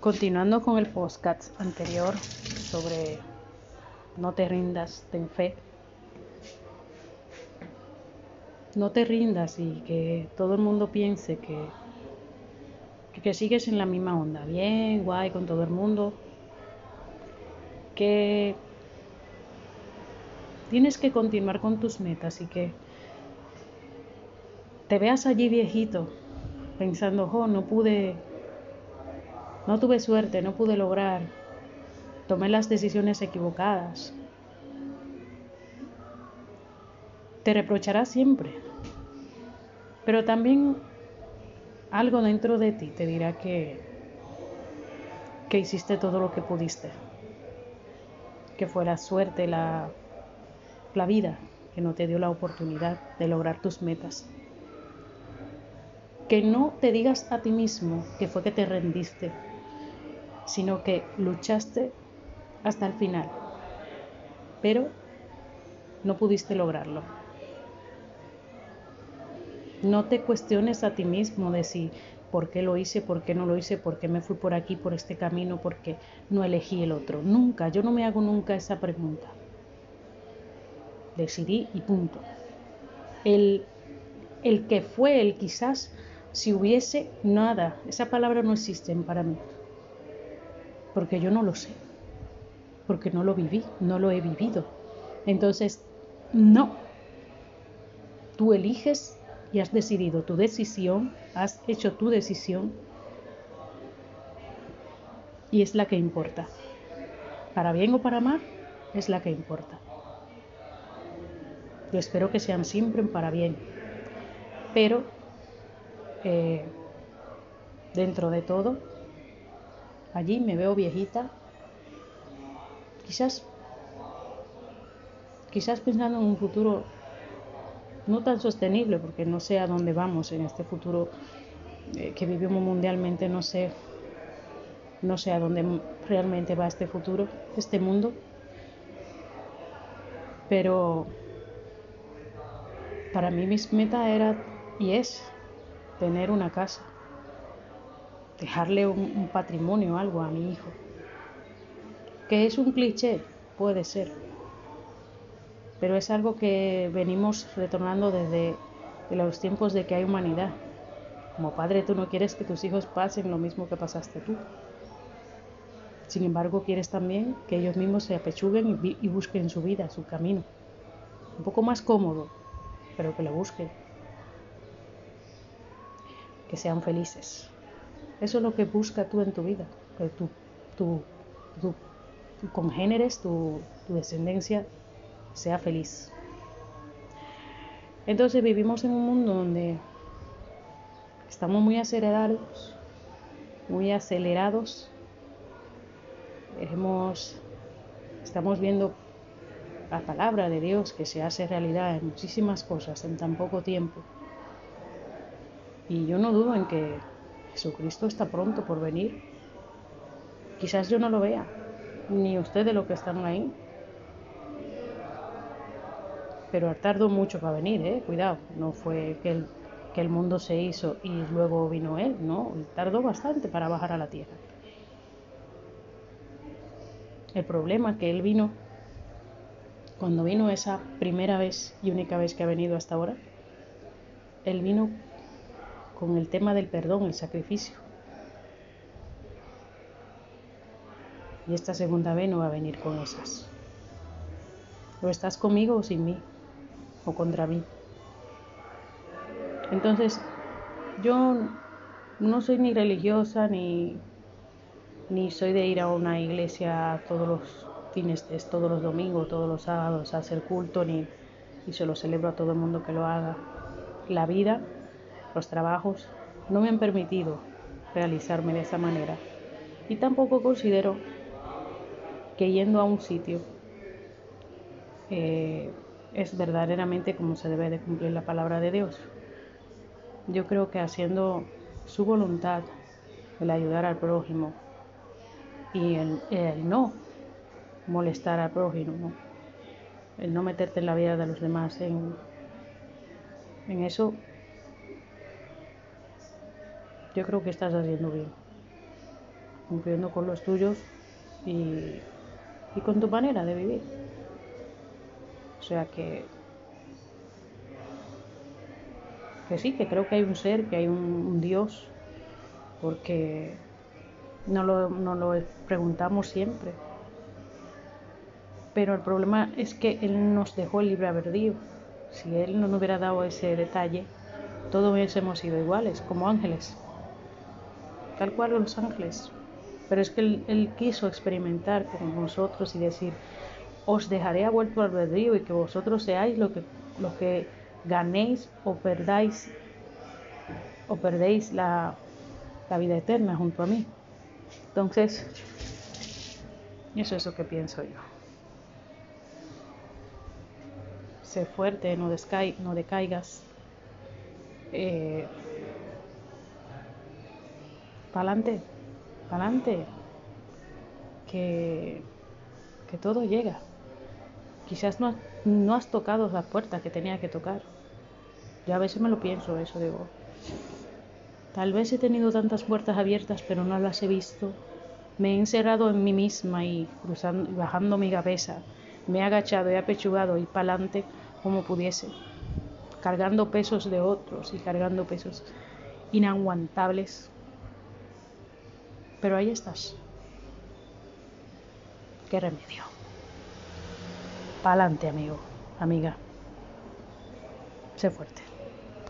Continuando con el podcast anterior sobre no te rindas, ten fe. No te rindas y que todo el mundo piense que, que, sigues en la misma onda, bien, guay con todo el mundo. Que tienes que continuar con tus metas y que te veas allí viejito pensando, oh, no pude no tuve suerte, no pude lograr, tomé las decisiones equivocadas. Te reprocharás siempre, pero también algo dentro de ti te dirá que, que hiciste todo lo que pudiste, que fue la suerte, la, la vida que no te dio la oportunidad de lograr tus metas. Que no te digas a ti mismo que fue que te rendiste, sino que luchaste hasta el final, pero no pudiste lograrlo. No te cuestiones a ti mismo de si por qué lo hice, por qué no lo hice, por qué me fui por aquí, por este camino, por qué no elegí el otro. Nunca, yo no me hago nunca esa pregunta. Decidí y punto. El, el que fue, el quizás, si hubiese nada, esa palabra no existe para mí porque yo no lo sé, porque no lo viví, no lo he vivido. Entonces, no, tú eliges y has decidido tu decisión, has hecho tu decisión y es la que importa. Para bien o para mal, es la que importa. Yo espero que sean siempre para bien, pero eh, dentro de todo, Allí me veo viejita, quizás, quizás pensando en un futuro no tan sostenible, porque no sé a dónde vamos en este futuro eh, que vivimos mundialmente, no sé, no sé a dónde realmente va este futuro, este mundo, pero para mí mi meta era y es tener una casa dejarle un, patrimonio, algo a mi hijo. Que es un cliché, puede ser, pero es algo que venimos retornando desde los tiempos de que hay humanidad. Como padre tú no quieres que tus hijos pasen lo mismo que pasaste tú. Sin embargo, quieres también que ellos mismos se apechuguen y, y busquen su vida, su camino. Un poco más cómodo, pero que lo busquen. Que sean felices. Eso es lo que busca tú en tu vida, que tu, tu, tu, congéneres, tu, tu descendencia sea feliz. Entonces vivimos en un mundo donde estamos muy acelerados, muy acelerados. estamos viendo la palabra de Dios que se hace realidad en muchísimas cosas en tan poco tiempo. Y yo no dudo en que Jesucristo está pronto por venir. Quizás yo no lo vea, ni ustedes los que están ahí. Pero tardó mucho para venir, ¿eh? cuidado. No fue que el, que el mundo se hizo y luego vino Él, no. Tardó bastante para bajar a la tierra. El problema es que Él vino, cuando vino esa primera vez y única vez que ha venido hasta ahora, Él vino con el tema del perdón, el sacrificio. Y esta segunda vez no va a venir con esas. O estás conmigo o sin mí, o contra mí. Entonces, yo no soy ni religiosa ni, ni soy de ir a una iglesia todos los fines, todos los domingos, todos los sábados a hacer culto, ni y se lo celebro a todo el mundo que lo haga. La vida los trabajos no me han permitido realizarme de esa manera y tampoco considero que yendo a un sitio eh, es verdaderamente como se debe de cumplir la palabra de Dios. Yo creo que haciendo su voluntad, el ayudar al prójimo y el, no molestar al prójimo, el no meterte en la vida de los demás, en, en eso yo creo que estás haciendo bien. cumpliendo con los tuyos y, y con tu manera de vivir. O sea que, que sí, que creo que hay un ser, que hay un, Dios, porque no lo, no lo preguntamos siempre. Pero el problema es que Él nos dejó el libre albedrío. Si Él no nos hubiera dado ese detalle, todos hubiésemos sido iguales, como ángeles. Tal cual los ángeles. Pero es que él, quiso experimentar con nosotros y decir, os dejaré a vuelto albedrío y que vosotros seáis lo que, lo que ganéis o perdáis o perdéis la, la vida eterna junto a mí. Entonces, eso es lo que pienso yo. Sé fuerte, no, no decaigas. Eh, pa'lante, pa'lante, que, que todo llega. Quizás no, no has tocado la puerta que tenía que tocar. Yo a veces me lo pienso eso, digo, Tal vez he tenido tantas puertas abiertas, pero no las he visto. Me he encerrado en mí misma y cruzando, bajando mi cabeza, me he agachado y apechugado y pa'lante como pudiese, cargando pesos de otros y cargando pesos inaguantables. Pero ahí estás. ¿Qué remedio? Pa'lante, amigo, amiga. Sé fuerte.